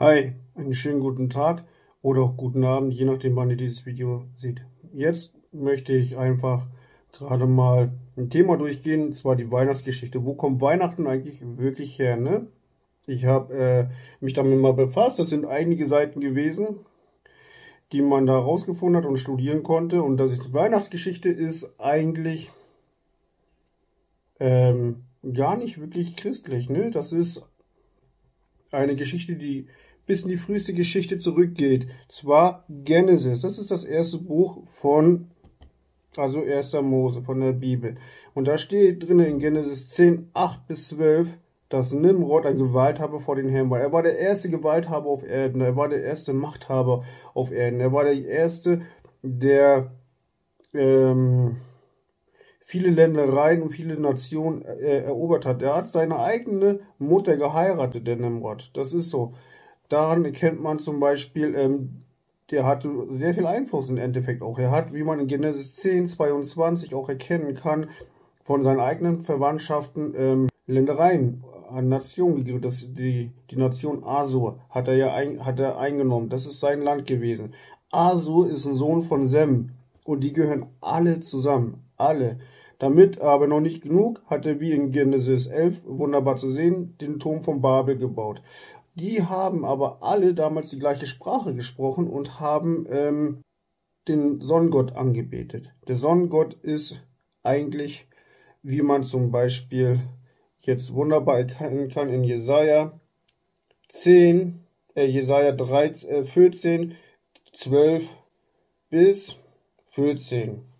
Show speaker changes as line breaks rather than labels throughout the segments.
Hi, einen schönen guten Tag oder auch guten Abend, je nachdem, wann ihr dieses Video seht. Jetzt möchte ich einfach gerade mal ein Thema durchgehen, und zwar die Weihnachtsgeschichte. Wo kommt Weihnachten eigentlich wirklich her? Ne? Ich habe äh, mich damit mal befasst. Das sind einige Seiten gewesen, die man da rausgefunden hat und studieren konnte. Und das ist, Weihnachtsgeschichte ist eigentlich ähm, gar nicht wirklich christlich. Ne? Das ist eine Geschichte, die bis in die früheste Geschichte zurückgeht. Zwar Genesis. Das ist das erste Buch von, also 1. Mose, von der Bibel. Und da steht drin in Genesis 10, 8 bis 12, dass Nimrod ein Gewalthaber vor den Herrn war. Er war der erste Gewalthaber auf Erden. Er war der erste Machthaber auf Erden. Er war der erste, der ähm, viele Ländereien und viele Nationen äh, erobert hat. Er hat seine eigene Mutter geheiratet, der Nimrod. Das ist so. Daran erkennt man zum Beispiel, ähm, der hatte sehr viel Einfluss im Endeffekt auch. Er hat, wie man in Genesis 10, 22 auch erkennen kann, von seinen eigenen Verwandtschaften ähm, Ländereien an Nationen gegeben. Das, die, die Nation Asur hat er ja ein, hat er eingenommen. Das ist sein Land gewesen. Asur ist ein Sohn von Sem und die gehören alle zusammen. Alle. Damit aber noch nicht genug, hat er wie in Genesis 11 wunderbar zu sehen den Turm von Babel gebaut. Die haben aber alle damals die gleiche Sprache gesprochen und haben ähm, den Sonnengott angebetet. Der Sonnengott ist eigentlich, wie man zum Beispiel jetzt wunderbar erkennen kann in Jesaja 10, äh, Jesaja 13, äh, 14, 12 bis 14.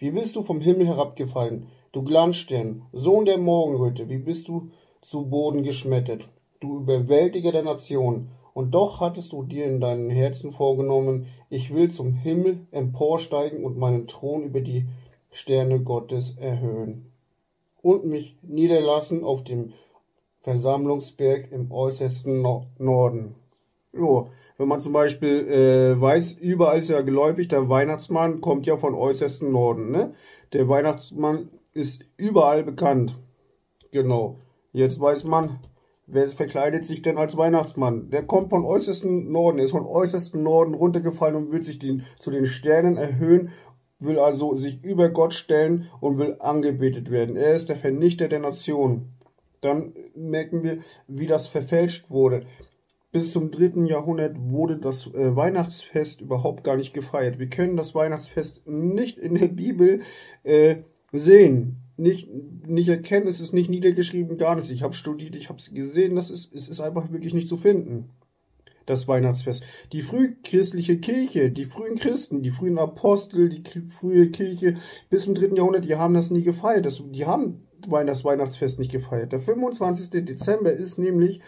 Wie bist du vom Himmel herabgefallen, du Glanzstern, Sohn der Morgenröte, wie bist du zu Boden geschmettert? du Überwältiger der Nation, und doch hattest du dir in deinem Herzen vorgenommen, ich will zum Himmel emporsteigen und meinen Thron über die Sterne Gottes erhöhen und mich niederlassen auf dem Versammlungsberg im äußersten Norden. Jo, wenn man zum Beispiel äh, weiß, überall ist ja geläufig, der Weihnachtsmann kommt ja von äußersten Norden. Ne? Der Weihnachtsmann ist überall bekannt. Genau. Jetzt weiß man, Wer verkleidet sich denn als Weihnachtsmann? Der kommt von äußersten Norden, ist von äußersten Norden runtergefallen und will sich den, zu den Sternen erhöhen, will also sich über Gott stellen und will angebetet werden. Er ist der Vernichter der Nation. Dann merken wir, wie das verfälscht wurde. Bis zum dritten Jahrhundert wurde das äh, Weihnachtsfest überhaupt gar nicht gefeiert. Wir können das Weihnachtsfest nicht in der Bibel äh, sehen nicht, nicht erkennen, es ist nicht niedergeschrieben, gar nichts. Ich habe studiert, ich habe es gesehen, das ist, es ist einfach wirklich nicht zu finden. Das Weihnachtsfest. Die frühchristliche Kirche, die frühen Christen, die frühen Apostel, die frühe Kirche bis zum dritten Jahrhundert, die haben das nie gefeiert. Das, die haben das Weihnachtsfest nicht gefeiert. Der 25. Dezember ist nämlich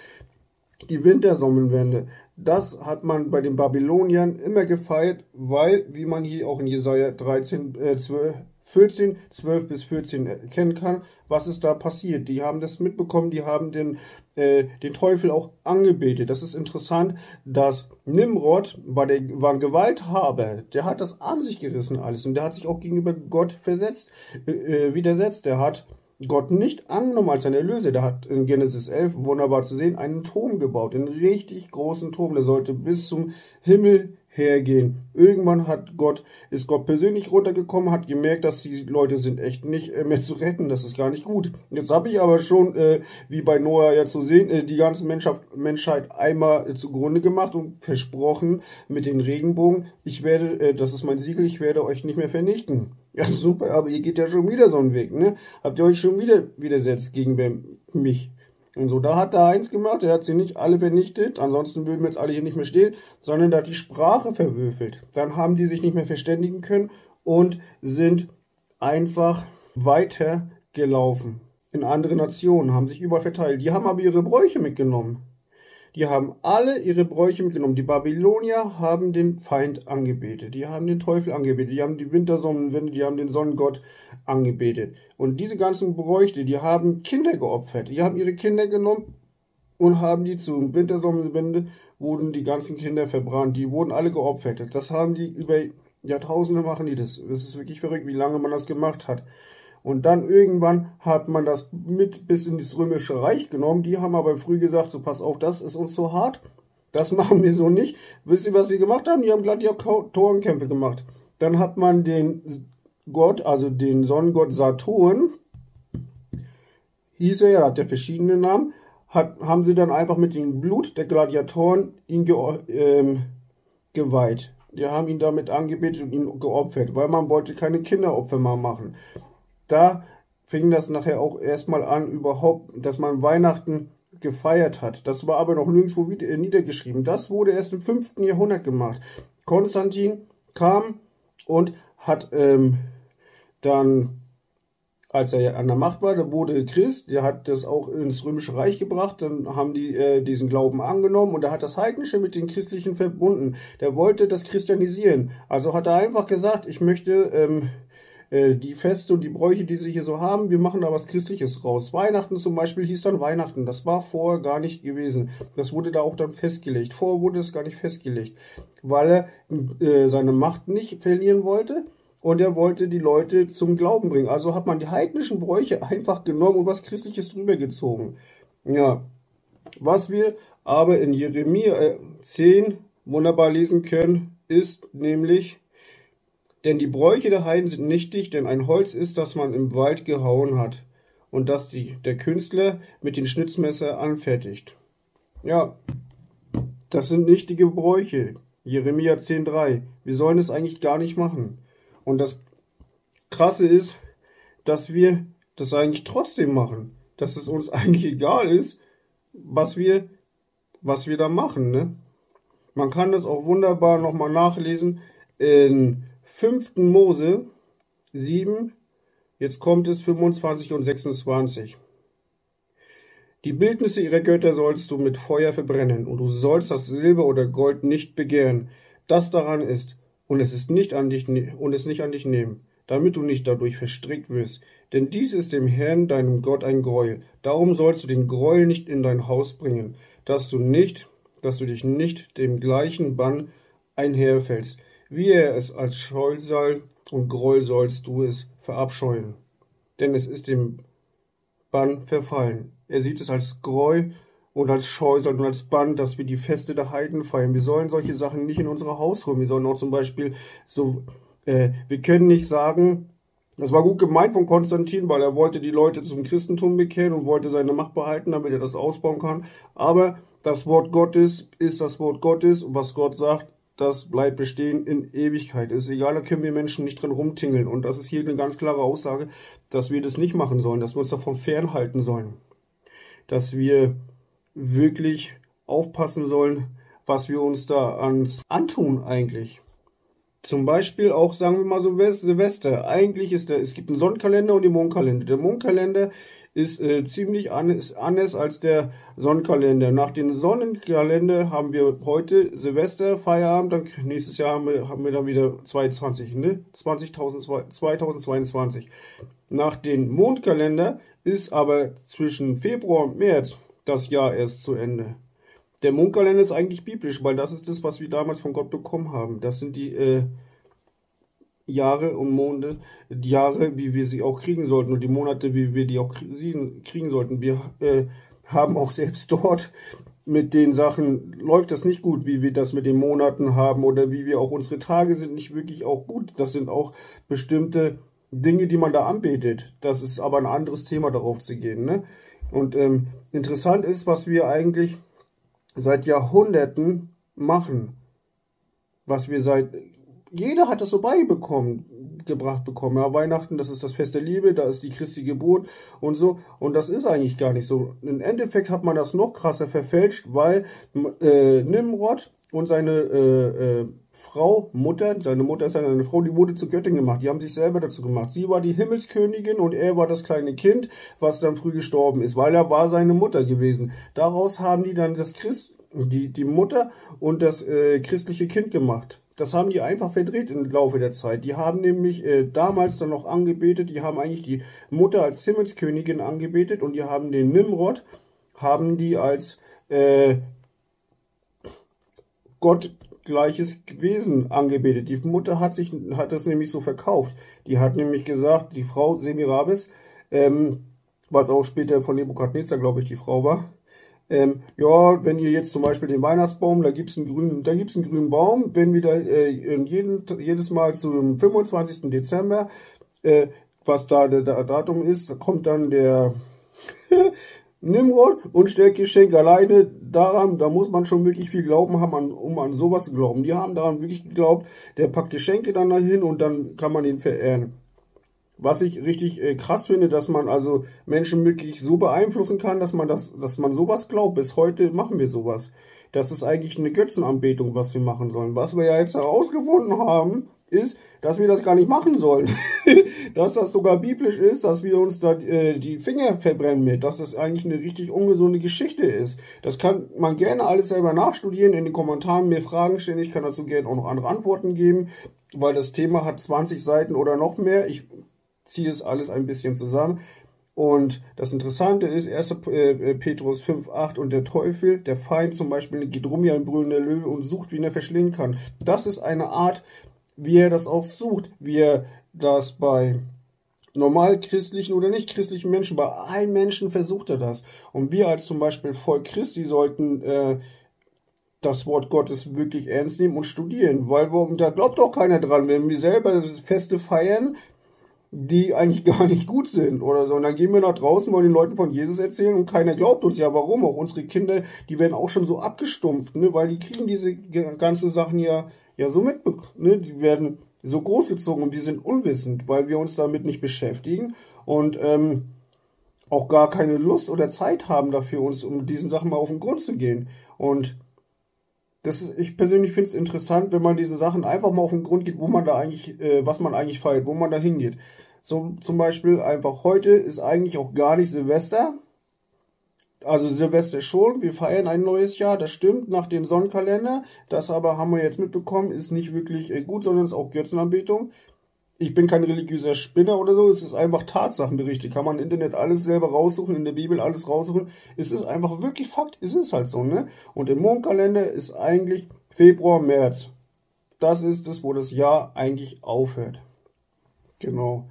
die Wintersonnenwende. Das hat man bei den Babyloniern immer gefeiert, weil, wie man hier auch in Jesaja 13, äh, 12, 14, 12 bis 14 erkennen kann, was ist da passiert. Die haben das mitbekommen, die haben den, äh, den Teufel auch angebetet. Das ist interessant, dass Nimrod war, der, war ein Gewalthaber, der hat das an sich gerissen alles und der hat sich auch gegenüber Gott versetzt, äh, äh widersetzt. Der hat Gott nicht angenommen als sein Erlöser. Der hat in Genesis 11, wunderbar zu sehen, einen Turm gebaut, einen richtig großen Turm, der sollte bis zum Himmel hergehen. Irgendwann hat Gott, ist Gott persönlich runtergekommen, hat gemerkt, dass die Leute sind echt nicht äh, mehr zu retten, das ist gar nicht gut. Jetzt habe ich aber schon, äh, wie bei Noah ja zu sehen, äh, die ganze Menschheit, Menschheit einmal äh, zugrunde gemacht und versprochen mit den Regenbogen, ich werde, äh, das ist mein Siegel, ich werde euch nicht mehr vernichten. Ja, super, aber ihr geht ja schon wieder so einen Weg, ne? Habt ihr euch schon wieder widersetzt gegen mich? Und so, da hat er eins gemacht, er hat sie nicht alle vernichtet, ansonsten würden wir jetzt alle hier nicht mehr stehen, sondern er hat die Sprache verwürfelt. Dann haben die sich nicht mehr verständigen können und sind einfach weiter gelaufen. In andere Nationen, haben sich überall verteilt. Die haben aber ihre Bräuche mitgenommen. Die haben alle ihre Bräuche mitgenommen. Die Babylonier haben den Feind angebetet. Die haben den Teufel angebetet. Die haben die Wintersonnenwinde, die haben den Sonnengott angebetet. Und diese ganzen Bräuche, die haben Kinder geopfert. Die haben ihre Kinder genommen und haben die zum Wintersonnenwinde, wurden die ganzen Kinder verbrannt. Die wurden alle geopfert. Das haben die über Jahrtausende machen die das. Das ist wirklich verrückt, wie lange man das gemacht hat. Und dann irgendwann hat man das mit bis in das Römische Reich genommen. Die haben aber früh gesagt, so pass auf, das ist uns zu hart. Das machen wir so nicht. Wisst ihr, was sie gemacht haben? Die haben Gladiatorenkämpfe gemacht. Dann hat man den Gott, also den Sonnengott Saturn, hieß er ja, hat er verschiedene Namen, hat, haben sie dann einfach mit dem Blut der Gladiatoren ihn ge, ähm, geweiht. Die haben ihn damit angebetet und ihn geopfert, weil man wollte keine Kinderopfer mal machen. Da fing das nachher auch erstmal an, überhaupt, dass man Weihnachten gefeiert hat. Das war aber noch nirgendwo äh, niedergeschrieben. Das wurde erst im 5. Jahrhundert gemacht. Konstantin kam und hat ähm, dann, als er an der Macht war, der wurde Christ, der hat das auch ins Römische Reich gebracht, dann haben die äh, diesen Glauben angenommen und er hat das Heidnische mit den Christlichen verbunden. Der wollte das christianisieren. Also hat er einfach gesagt, ich möchte ähm, äh, die Feste und die Bräuche, die sie hier so haben, wir machen da was Christliches raus. Weihnachten zum Beispiel hieß dann Weihnachten. Das war vorher gar nicht gewesen. Das wurde da auch dann festgelegt. Vorher wurde es gar nicht festgelegt, weil er äh, seine Macht nicht verlieren wollte und er wollte die Leute zum Glauben bringen. Also hat man die heidnischen Bräuche einfach genommen und was Christliches drüber gezogen. Ja, was wir aber in Jeremia 10 äh, wunderbar lesen können, ist nämlich, denn die Bräuche der Heiden sind nichtig, denn ein Holz ist, das man im Wald gehauen hat und das die, der Künstler mit dem Schnitzmesser anfertigt. Ja, das sind nichtige Bräuche. Jeremia 10,3. Wir sollen es eigentlich gar nicht machen. Und das Krasse ist, dass wir das eigentlich trotzdem machen. Dass es uns eigentlich egal ist, was wir, was wir da machen. Ne? Man kann das auch wunderbar nochmal nachlesen in 5. Mose 7, jetzt kommt es 25 und 26. Die Bildnisse ihrer Götter sollst du mit Feuer verbrennen, und du sollst das Silber oder Gold nicht begehren, das daran ist, und es ist nicht an dich und es nicht an dich nehmen, damit du nicht dadurch verstrickt wirst. Denn dies ist dem Herrn, deinem Gott, ein Gräuel. Darum sollst du den Gräuel nicht in dein Haus bringen, dass du nicht, dass du dich nicht dem gleichen Bann einherfällst. Wie er es als Scheusal und Groll sollst du es verabscheuen. Denn es ist dem Bann verfallen. Er sieht es als Gräuel und als Scheusal und als Bann, dass wir die Feste der Heiden feiern. Wir sollen solche Sachen nicht in unsere Haus holen. Wir sollen auch zum Beispiel so, äh, wir können nicht sagen, das war gut gemeint von Konstantin, weil er wollte die Leute zum Christentum bekehren und wollte seine Macht behalten, damit er das ausbauen kann. Aber das Wort Gottes ist das Wort Gottes und was Gott sagt, das bleibt bestehen in Ewigkeit. Ist egal, da können wir Menschen nicht drin rumtingeln. Und das ist hier eine ganz klare Aussage, dass wir das nicht machen sollen, dass wir uns davon fernhalten sollen. Dass wir wirklich aufpassen sollen, was wir uns da ans antun eigentlich. Zum Beispiel auch, sagen wir mal so, Silvester. Eigentlich ist der, es gibt einen Sonnenkalender und den Mondkalender. Der Mondkalender ist äh, ziemlich anders, anders als der Sonnenkalender. Nach dem Sonnenkalender haben wir heute Silvester, Feierabend, dann nächstes Jahr haben wir, haben wir dann wieder 22, ne? 20.000, 2022. Nach dem Mondkalender ist aber zwischen Februar und März das Jahr erst zu Ende. Der Mondkalender ist eigentlich biblisch, weil das ist das, was wir damals von Gott bekommen haben. Das sind die äh, Jahre und Monde, Jahre, wie wir sie auch kriegen sollten und die Monate, wie wir die auch kriegen sollten. Wir äh, haben auch selbst dort mit den Sachen läuft das nicht gut, wie wir das mit den Monaten haben oder wie wir auch unsere Tage sind nicht wirklich auch gut. Das sind auch bestimmte Dinge, die man da anbetet. Das ist aber ein anderes Thema, darauf zu gehen. Ne? Und ähm, interessant ist, was wir eigentlich seit Jahrhunderten machen. Was wir seit. Jeder hat das so beibekommen, gebracht bekommen. Ja, Weihnachten, das ist das Fest der Liebe, da ist die Christi Geburt und so. Und das ist eigentlich gar nicht so. Im Endeffekt hat man das noch krasser verfälscht, weil äh, Nimrod und seine äh, äh, Frau, Mutter, seine Mutter ist eine Frau, die wurde zu Göttin gemacht. Die haben sich selber dazu gemacht. Sie war die Himmelskönigin und er war das kleine Kind, was dann früh gestorben ist, weil er war seine Mutter gewesen. Daraus haben die dann das Christ, die, die Mutter und das äh, christliche Kind gemacht. Das haben die einfach verdreht im Laufe der Zeit. Die haben nämlich äh, damals dann noch angebetet, die haben eigentlich die Mutter als Himmelskönigin angebetet und die haben den Nimrod, haben die als äh, Gott gleiches Wesen angebetet. Die Mutter hat sich hat das nämlich so verkauft. Die hat nämlich gesagt, die Frau Semirabis, ähm, was auch später von Nebukadnezar, glaube ich, die Frau war, ähm, ja, wenn ihr jetzt zum Beispiel den Weihnachtsbaum, da gibt's einen grünen, da einen grünen Baum, wenn wieder äh, jeden, jedes Mal zum 25. Dezember, äh, was da der, der Datum ist, da kommt dann der Nimrod und stellt Geschenk alleine daran, da muss man schon wirklich viel Glauben haben, an, um an sowas zu glauben. Die haben daran wirklich geglaubt, der packt Geschenke dann dahin und dann kann man ihn verehren. Was ich richtig äh, krass finde, dass man also Menschen wirklich so beeinflussen kann, dass man das, dass man sowas glaubt. Bis heute machen wir sowas. Das ist eigentlich eine Götzenanbetung, was wir machen sollen. Was wir ja jetzt herausgefunden haben, ist, dass wir das gar nicht machen sollen. dass das sogar biblisch ist, dass wir uns da äh, die Finger verbrennen mit, dass das eigentlich eine richtig ungesunde Geschichte ist. Das kann man gerne alles selber nachstudieren, in den Kommentaren mir Fragen stellen. Ich kann dazu gerne auch noch andere Antworten geben, weil das Thema hat 20 Seiten oder noch mehr. Ich ziehe es alles ein bisschen zusammen. Und das Interessante ist, 1. Äh, Petrus 5,8 und der Teufel, der Feind zum Beispiel, geht rum wie ein brüllender Löwe und sucht, wie er verschlingen kann. Das ist eine Art, wie er das auch sucht, wie er das bei normal christlichen oder nicht christlichen Menschen, bei allen Menschen versucht er das. Und wir als zum Beispiel Volk Christi sollten äh, das Wort Gottes wirklich ernst nehmen und studieren, weil wir, da glaubt doch keiner dran, wenn wir selber Feste feiern, die eigentlich gar nicht gut sind oder so. Und dann gehen wir nach draußen, wollen den Leuten von Jesus erzählen und keiner glaubt uns. Ja, warum? Auch unsere Kinder, die werden auch schon so abgestumpft, ne? weil die kriegen diese ganzen Sachen ja, ja so mit, ne? die werden so großgezogen und wir sind unwissend, weil wir uns damit nicht beschäftigen und ähm, auch gar keine Lust oder Zeit haben dafür, uns um diesen Sachen mal auf den Grund zu gehen. Und das ist, ich persönlich finde es interessant, wenn man diesen Sachen einfach mal auf den Grund geht, wo man da eigentlich, äh, was man eigentlich feiert, wo man da hingeht. So zum Beispiel einfach heute ist eigentlich auch gar nicht Silvester. Also Silvester schon, wir feiern ein neues Jahr, das stimmt, nach dem Sonnenkalender. Das aber haben wir jetzt mitbekommen, ist nicht wirklich äh, gut, sondern ist auch Götzenanbetung ich bin kein religiöser Spinner oder so, es ist einfach Tatsachenberichte. Kann man im Internet alles selber raussuchen, in der Bibel alles raussuchen. Es ist einfach wirklich Fakt, es ist halt so, ne? Und im Mondkalender ist eigentlich Februar, März. Das ist es, wo das Jahr eigentlich aufhört. Genau.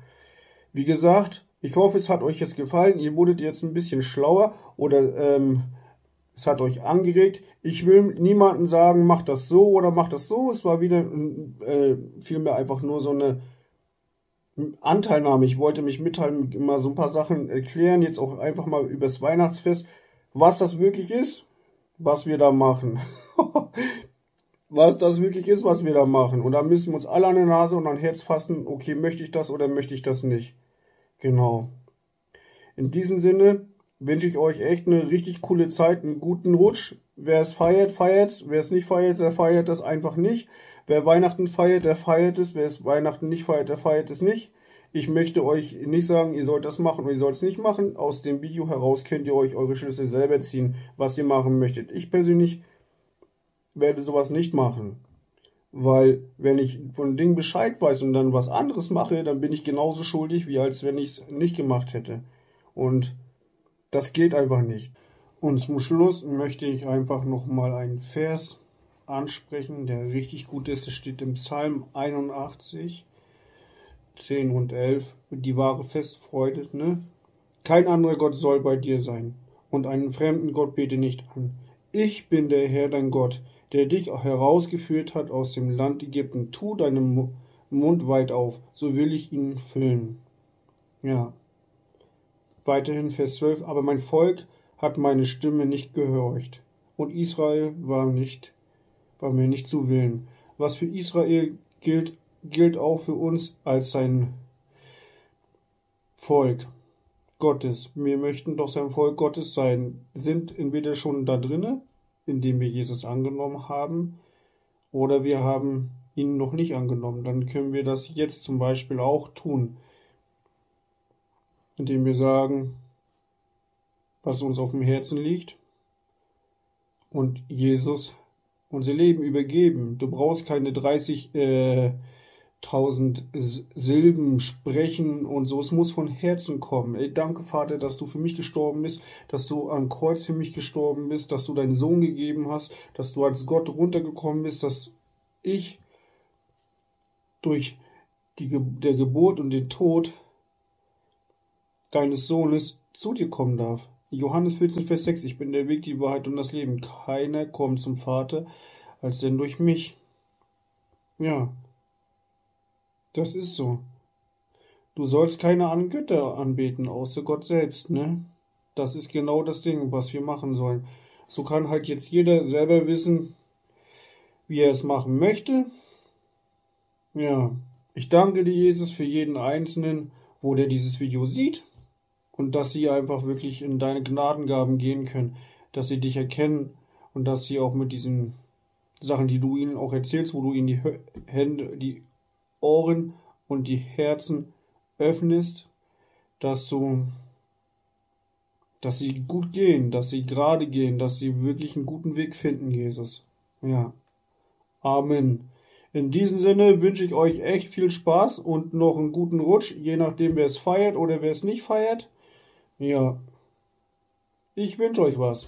Wie gesagt, ich hoffe, es hat euch jetzt gefallen. Ihr wurdet jetzt ein bisschen schlauer oder ähm, es hat euch angeregt. Ich will niemanden sagen, macht das so oder macht das so. Es war wieder äh, vielmehr einfach nur so eine Anteilnahme. Ich wollte mich mitteilen, mal so ein paar Sachen erklären, jetzt auch einfach mal übers Weihnachtsfest, was das wirklich ist, was wir da machen. was das wirklich ist, was wir da machen. Und da müssen wir uns alle an der Nase und an Herz fassen, okay, möchte ich das oder möchte ich das nicht. Genau. In diesem Sinne wünsche ich euch echt eine richtig coole Zeit, einen guten Rutsch. Wer es feiert, feiert. Wer es nicht feiert, der feiert das einfach nicht. Wer Weihnachten feiert, der feiert es. Wer es Weihnachten nicht feiert, der feiert es nicht. Ich möchte euch nicht sagen, ihr sollt das machen oder ihr sollt es nicht machen. Aus dem Video heraus könnt ihr euch eure Schlüsse selber ziehen, was ihr machen möchtet. Ich persönlich werde sowas nicht machen. Weil, wenn ich von Dingen Bescheid weiß und dann was anderes mache, dann bin ich genauso schuldig, wie als wenn ich es nicht gemacht hätte. Und das geht einfach nicht. Und zum Schluss möchte ich einfach nochmal einen Vers ansprechen, der richtig gut ist. Es steht im Psalm 81, 10 und 11. Die wahre Festfreude, ne? Kein anderer Gott soll bei dir sein. Und einen fremden Gott bete nicht an. Ich bin der Herr dein Gott, der dich herausgeführt hat aus dem Land Ägypten. Tu deinen Mund weit auf, so will ich ihn füllen. Ja. Weiterhin Vers 12. Aber mein Volk hat meine Stimme nicht gehorcht. Und Israel war nicht war mir nicht zu willen. Was für Israel gilt, gilt auch für uns als sein Volk Gottes. Wir möchten doch sein Volk Gottes sein, sind entweder schon da drinne, indem wir Jesus angenommen haben, oder wir haben ihn noch nicht angenommen. Dann können wir das jetzt zum Beispiel auch tun, indem wir sagen, was uns auf dem Herzen liegt und Jesus unser Leben übergeben. Du brauchst keine 30 äh, Silben sprechen und so. Es muss von Herzen kommen. Ey, danke, Vater, dass du für mich gestorben bist, dass du am Kreuz für mich gestorben bist, dass du deinen Sohn gegeben hast, dass du als Gott runtergekommen bist, dass ich durch die, der Geburt und den Tod deines Sohnes zu dir kommen darf. Johannes 14, Vers 6, ich bin der Weg, die Wahrheit und das Leben. Keiner kommt zum Vater, als denn durch mich. Ja, das ist so. Du sollst keine anderen Götter anbeten, außer Gott selbst, ne? Das ist genau das Ding, was wir machen sollen. So kann halt jetzt jeder selber wissen, wie er es machen möchte. Ja, ich danke dir, Jesus, für jeden Einzelnen, wo der dieses Video sieht und dass sie einfach wirklich in deine Gnadengaben gehen können, dass sie dich erkennen und dass sie auch mit diesen Sachen, die du ihnen auch erzählst, wo du ihnen die Hände, die Ohren und die Herzen öffnest, dass du, dass sie gut gehen, dass sie gerade gehen, dass sie wirklich einen guten Weg finden, Jesus. Ja. Amen. In diesem Sinne wünsche ich euch echt viel Spaß und noch einen guten Rutsch, je nachdem wer es feiert oder wer es nicht feiert. Ja. Ich wünsche euch was.